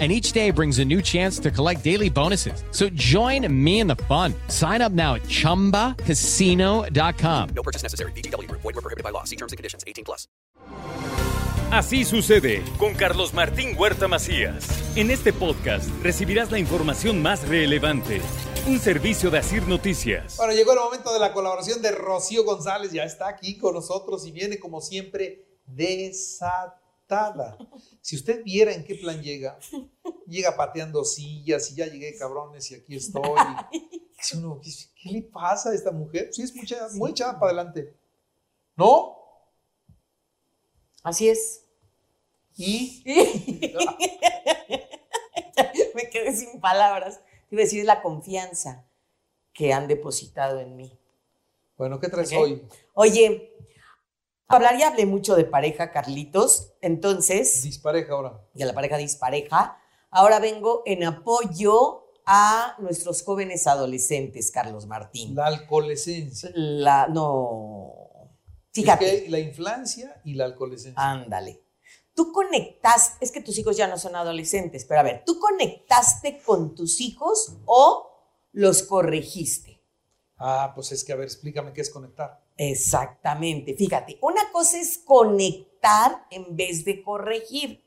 and each day brings a new chance to collect daily bonuses. So join me in the fun. Sign up now at ChumbaCasino.com. No purchase necessary. BGW. Void were prohibited by law. See terms and conditions. 18 plus. Así sucede con Carlos Martín Huerta Macías. En este podcast recibirás la información más relevante. Un servicio de Asir Noticias. Bueno, llegó el momento de la colaboración de Rocío González. Ya está aquí con nosotros y viene como siempre desatada si usted viera en qué plan llega, llega pateando sillas y ya llegué cabrones y aquí estoy. ¿qué le pasa a esta mujer? Sí, es mucha, muy echada para adelante. ¿No? Así es. ¿Y? Me quedé sin palabras. Te iba a decir la confianza que han depositado en mí. Bueno, ¿qué traes hoy? Oye, hablar y hablé mucho de pareja, Carlitos. Entonces. Dispareja ahora. De la pareja dispareja. Ahora vengo en apoyo a nuestros jóvenes adolescentes, Carlos Martín. La alcoholescencia. La. No. Fíjate. la infancia y la alcoholescencia. Ándale. Tú conectas, es que tus hijos ya no son adolescentes, pero a ver, ¿tú conectaste con tus hijos o los corregiste? Ah, pues es que, a ver, explícame qué es conectar. Exactamente. Fíjate, una cosa es conectar en vez de corregir.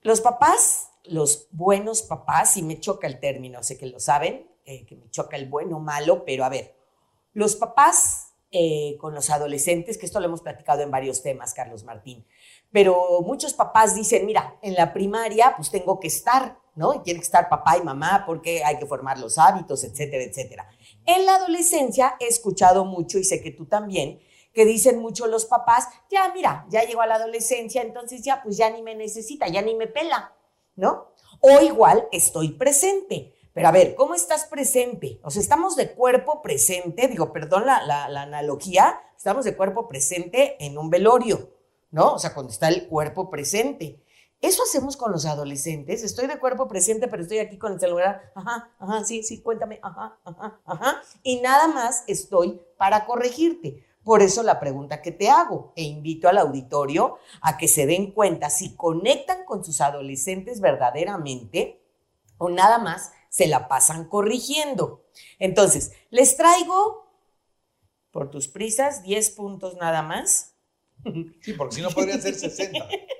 Los papás, los buenos papás, y me choca el término, sé que lo saben, eh, que me choca el bueno o malo, pero a ver, los papás eh, con los adolescentes, que esto lo hemos platicado en varios temas, Carlos Martín, pero muchos papás dicen, mira, en la primaria pues tengo que estar, ¿no? Y tiene que estar papá y mamá porque hay que formar los hábitos, etcétera, etcétera. En la adolescencia he escuchado mucho, y sé que tú también, que dicen mucho los papás, ya mira, ya llegó a la adolescencia, entonces ya pues ya ni me necesita, ya ni me pela, ¿no? O igual estoy presente. Pero a ver, ¿cómo estás presente? O sea, estamos de cuerpo presente, digo, perdón la, la, la analogía, estamos de cuerpo presente en un velorio, ¿no? O sea, cuando está el cuerpo presente. Eso hacemos con los adolescentes. Estoy de cuerpo presente, pero estoy aquí con el celular. Ajá, ajá, sí, sí, cuéntame. Ajá, ajá, ajá. Y nada más estoy para corregirte. Por eso la pregunta que te hago e invito al auditorio a que se den cuenta si conectan con sus adolescentes verdaderamente o nada más se la pasan corrigiendo. Entonces, les traigo, por tus prisas, 10 puntos nada más. Sí, porque si no podrían ser 60.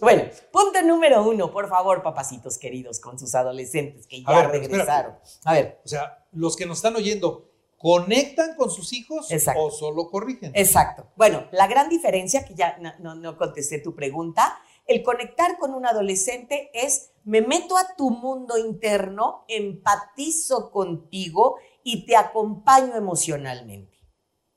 Bueno, punto número uno, por favor, papacitos queridos, con sus adolescentes que ya regresaron. A ver. O sea, los que nos están oyendo, ¿conectan con sus hijos o solo corrigen? Exacto. Bueno, la gran diferencia, que ya no, no contesté tu pregunta, el conectar con un adolescente es, me meto a tu mundo interno, empatizo contigo y te acompaño emocionalmente.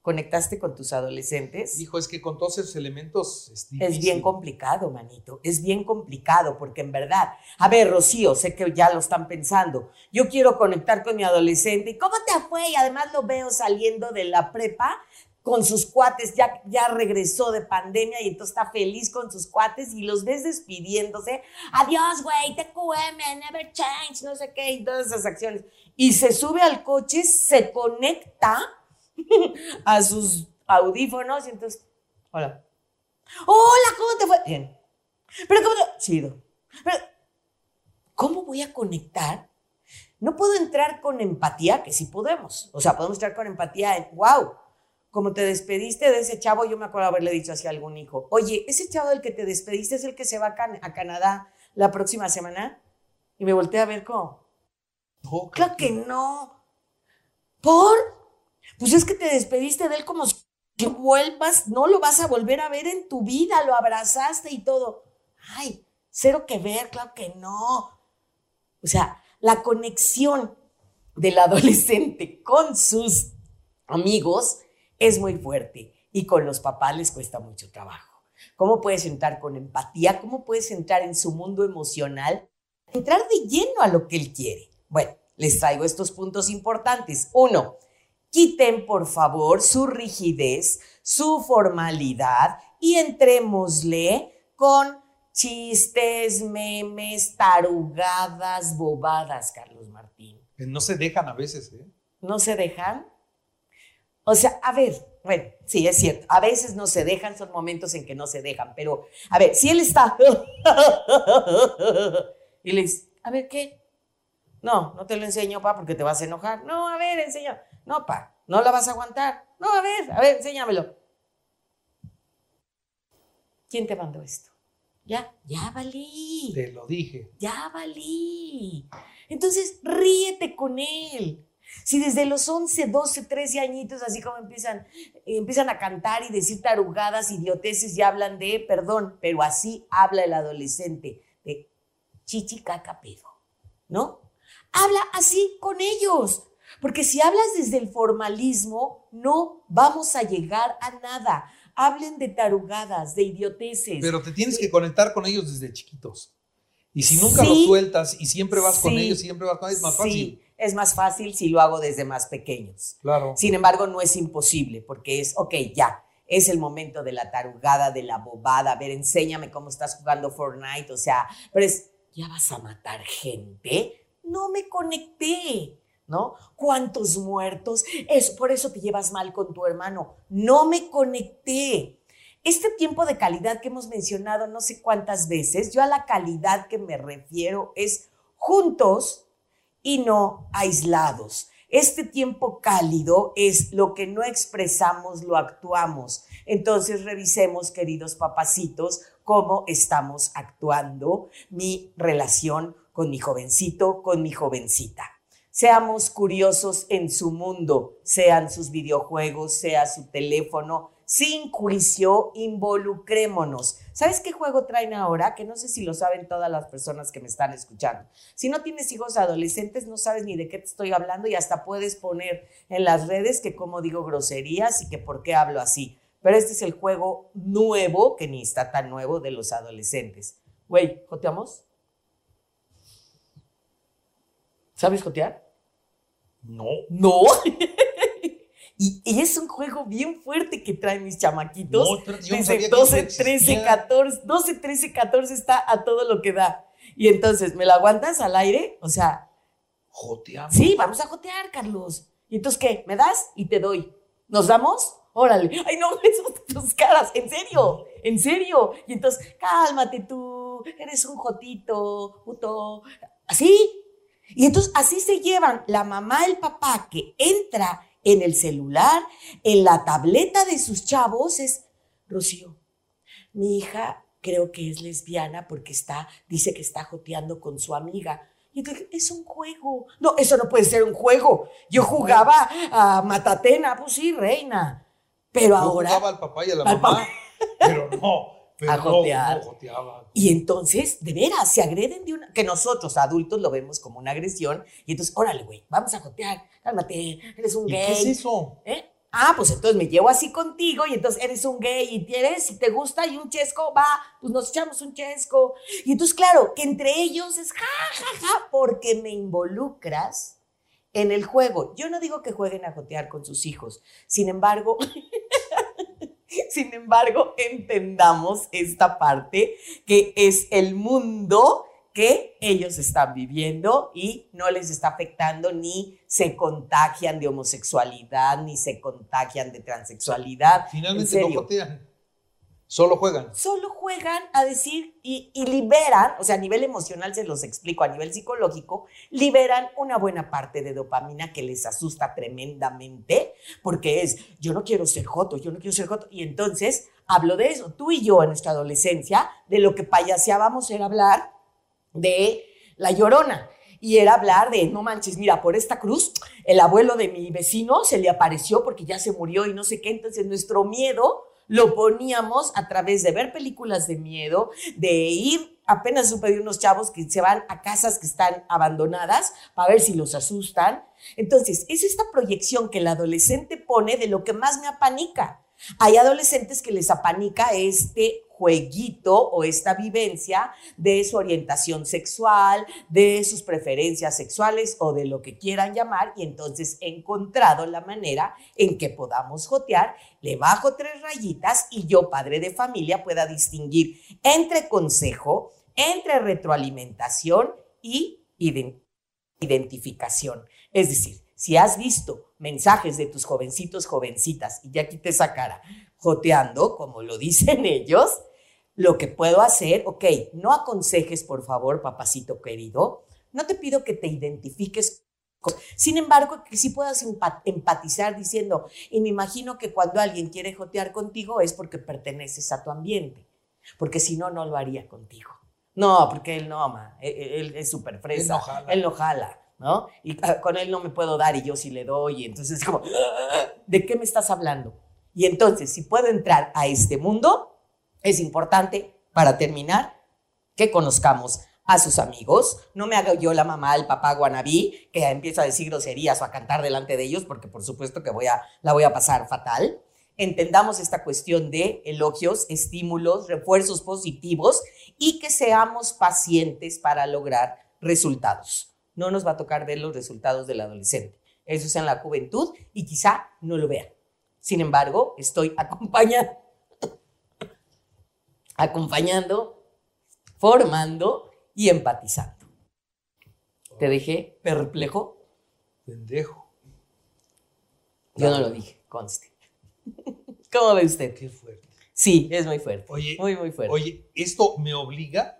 ¿Conectaste con tus adolescentes? Dijo, es que con todos esos elementos es, es bien complicado, manito. Es bien complicado porque en verdad, a ver, Rocío, sé que ya lo están pensando. Yo quiero conectar con mi adolescente. ¿Y cómo te fue? Y además lo veo saliendo de la prepa con sus cuates, ya, ya regresó de pandemia y entonces está feliz con sus cuates y los ves despidiéndose. Adiós, güey, TQM, never change, no sé qué, y todas esas acciones. Y se sube al coche, se conecta a sus audífonos y entonces, hola. Hola, ¿cómo te fue? Bien. Pero ¿cómo te... Chido. Pero, ¿cómo voy a conectar? No puedo entrar con empatía, que sí podemos. O sea, podemos entrar con empatía en, wow, como te despediste de ese chavo, yo me acuerdo haberle dicho hacia algún hijo, oye, ese chavo del que te despediste es el que se va a, Canadá la próxima semana. Y me volteé a ver como, claro que no. ¿Por? Pues es que te despediste de él como que vuelvas, no lo vas a volver a ver en tu vida, lo abrazaste y todo. Ay, cero que ver, claro que no. O sea, la conexión del adolescente con sus amigos es muy fuerte y con los papás les cuesta mucho trabajo. ¿Cómo puedes entrar con empatía? ¿Cómo puedes entrar en su mundo emocional? Entrar de lleno a lo que él quiere. Bueno, les traigo estos puntos importantes. Uno, quiten por favor su rigidez, su formalidad y entrémosle con chistes, memes, tarugadas, bobadas, Carlos Martín. No se dejan a veces, ¿eh? ¿No se dejan? O sea, a ver, bueno, sí, es cierto. A veces no se dejan, son momentos en que no se dejan, pero a ver, si él está y le dice, a ver, ¿qué? No, no te lo enseño, pa, porque te vas a enojar. No, a ver, enseña. No, pa, no la vas a aguantar. No, a ver, a ver, enséñamelo. ¿Quién te mandó esto? Ya, ya valí. Te lo dije. Ya valí. Entonces, ríete con él. Si desde los 11, 12, 13 añitos, así como empiezan, empiezan a cantar y decir tarugadas, idioteces, ya hablan de, perdón, pero así habla el adolescente, de chichi caca pedo, ¿no? Habla así con ellos, porque si hablas desde el formalismo, no vamos a llegar a nada. Hablen de tarugadas, de idioteces. Pero te tienes de- que conectar con ellos desde chiquitos. Y si nunca Sí. los sueltas y siempre vas con Sí. ellos, siempre vas con ellos, es más Sí, fácil. es más fácil si lo hago desde más pequeños. Claro. Sin embargo, no es imposible porque es, ok, ya, es el momento de la tarugada, de la bobada. A ver, enséñame cómo estás jugando Fortnite. O sea, pero es, ¿ya vas a matar gente? No me conecté, ¿no? ¿Cuántos muertos? Eso, por eso te llevas mal con tu hermano. No me conecté. Este tiempo de calidad que hemos mencionado no sé cuántas veces, yo a la calidad que me refiero es juntos y no aislados. Este tiempo cálido es lo que no expresamos, lo actuamos. Entonces revisemos, queridos papacitos, cómo estamos actuando mi relación con mi jovencito, con mi jovencita. Seamos curiosos en su mundo, sean sus videojuegos, sea su teléfono, sin juicio, involucrémonos. ¿Sabes qué juego traen ahora? Que no sé si lo saben todas las personas que me están escuchando. Si no tienes hijos adolescentes, no sabes ni de qué te estoy hablando y hasta puedes poner en las redes que cómo digo groserías y que por qué hablo así. Pero este es el juego nuevo, que ni está tan nuevo, de los adolescentes. Güey, ¿joteamos? ¿Sabes jotear? No. No. y, y es un juego bien fuerte que traen mis chamaquitos. No, yo no Desde que 12, eso 13, existía. 14, 12, 13, 14 está a todo lo que da. Y entonces, ¿me lo aguantas al aire? O sea, Joteamos. sí, vamos a jotear, Carlos. ¿Y entonces qué? ¿Me das? Y te doy. ¿Nos damos? Órale. Ay, no, eso tus caras. En serio, en serio. Y entonces, cálmate tú. Eres un jotito, puto. Así. Y entonces así se llevan la mamá, el papá que entra en el celular, en la tableta de sus chavos, es Rocío. Mi hija creo que es lesbiana porque está, dice que está joteando con su amiga. Y entonces, es un juego. No, eso no puede ser un juego. Yo jugaba a Matatena, pues sí, reina. Pero Yo ahora. jugaba al papá y a la mamá, pero no. A no, jotear. no joteaba. Y entonces, de veras, se agreden de una. Que nosotros, adultos, lo vemos como una agresión. Y entonces, órale, güey, vamos a jotear. Cálmate, eres un ¿Y gay. qué es eso? ¿Eh? Ah, pues entonces me llevo así contigo y entonces eres un gay y tienes, si te gusta y un chesco, va, pues nos echamos un chesco. Y entonces, claro, que entre ellos es ja, ja, ja, porque me involucras en el juego. Yo no digo que jueguen a jotear con sus hijos, sin embargo, sin embargo, entendamos esta parte que es el mundo que ellos están viviendo y no les está afectando ni se contagian de homosexualidad, ni se contagian de transexualidad. Finalmente En no jotean. Solo juegan. Solo juegan a decir y, liberan, o sea, a nivel emocional se los explico, a nivel psicológico, liberan una buena parte de dopamina que les asusta tremendamente, porque es, yo no quiero ser joto, yo no quiero ser joto. Y entonces hablo de eso. Tú y yo en nuestra adolescencia, de lo que payaseábamos era hablar de la llorona. Y era hablar de, no manches, mira, por esta cruz, el abuelo de mi vecino se le apareció porque ya se murió y no sé qué. Entonces nuestro miedo lo poníamos a través de ver películas de miedo, de ir, apenas supe de unos chavos que se van a casas que están abandonadas para ver si los asustan. Entonces, es esta proyección que el adolescente pone de lo que más me apanica. Hay adolescentes que les apanica este jueguito o esta vivencia de su orientación sexual, de sus preferencias sexuales o de lo que quieran llamar y entonces he encontrado la manera en que podamos jotear, le bajo tres rayitas y yo, padre de familia, pueda distinguir entre consejo, entre retroalimentación y identificación. Es decir, si has visto mensajes de tus jovencitos, jovencitas, y ya quité esa cara, joteando, como lo dicen ellos, lo que puedo hacer, ok, no aconsejes, por favor, papacito querido, no te pido que te identifiques. Sin embargo, que sí puedas empatizar diciendo, y me imagino que cuando alguien quiere jotear contigo es porque perteneces a tu ambiente, porque si no, no lo haría contigo. No, porque él no, ama, e, e, él, es súper fresa, él no jala. ¿no? Y ah, con él no me puedo dar y yo sí le doy, y entonces es como, ¿de qué me estás hablando? Y entonces, si puedo entrar a este mundo, es importante, para terminar, que conozcamos a sus amigos. No me haga yo la mamá, el papá guanabí, que empieza a decir groserías o a cantar delante de ellos, porque por supuesto que voy a, la voy a pasar fatal. Entendamos esta cuestión de elogios, estímulos, refuerzos positivos y que seamos pacientes para lograr resultados. No nos va a tocar ver los resultados del adolescente. Eso es en la juventud y quizá no lo vea. Sin embargo, estoy acompañando, acompañando, formando y empatizando. ¿Te dejé perplejo? Pendejo. Yo no lo dije, conste. ¿Cómo ve usted? Qué fuerte. Sí, es muy fuerte. Oye, muy, muy fuerte. Oye, esto me obliga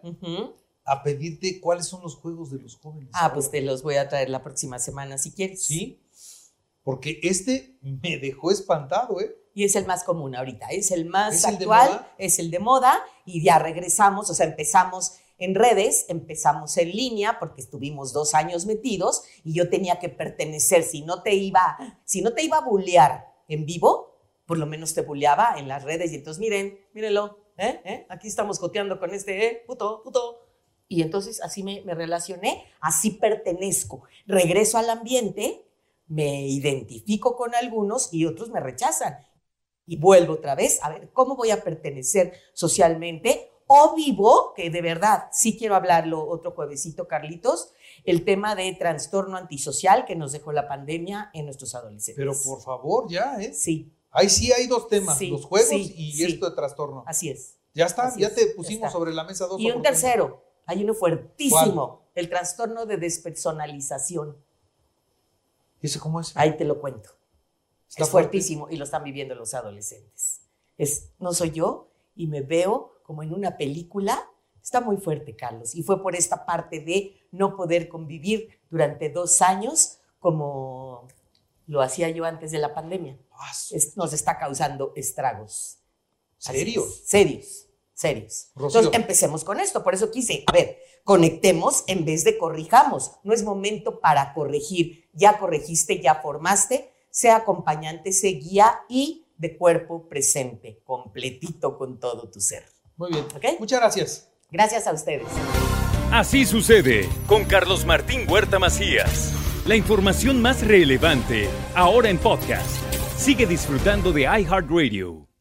a pedirte cuáles son los juegos de los jóvenes. Ah, pues te los voy a traer la próxima semana si quieres. Sí. Porque este me dejó espantado, ¿eh? Y es el más común ahorita, es el más actual, es el de moda y ya regresamos, o sea, empezamos en redes, empezamos en línea porque estuvimos dos años metidos y yo tenía que pertenecer, si no te iba, si no te iba a bullear en vivo, por lo menos te bulleaba en las redes y entonces miren, mírenlo, ¿eh? ¿Eh? aquí estamos coteando con este, ¿eh? puto, puto. Y entonces así me, me relacioné, así pertenezco, regreso al ambiente me identifico con algunos y otros me rechazan. Y vuelvo otra vez a ver cómo voy a pertenecer socialmente o vivo, que de verdad sí quiero hablarlo otro juevesito, Carlitos, el tema de trastorno antisocial que nos dejó la pandemia en nuestros adolescentes. Pero por favor, ya, ¿eh? Sí. Ahí sí hay dos temas, los juegos y esto de trastorno. Así es. Ya está, ya te pusimos sobre la mesa dos. Y un tercero, hay uno fuertísimo, el trastorno de despersonalización. ¿Y ese cómo es? Ahí te lo cuento. es fuertísimo y lo están viviendo los adolescentes. Es, no soy yo y me veo como en una película. Está muy fuerte, Carlos. Y fue por esta parte de no poder convivir durante dos años como lo hacía yo antes de la pandemia. nos está causando estragos. ¿Serios? Serios, serios. Entonces empecemos con esto. Por eso quise, a ver, conectemos en vez de corrijamos. No es momento para corregir. Ya corregiste, ya formaste. Sea acompañante, sea guía y de cuerpo presente, completito con todo tu ser. Muy bien. Muchas gracias. Gracias a ustedes. Así sucede con Carlos Martín Huerta Macías. La información más relevante ahora en podcast. Sigue disfrutando de iHeartRadio.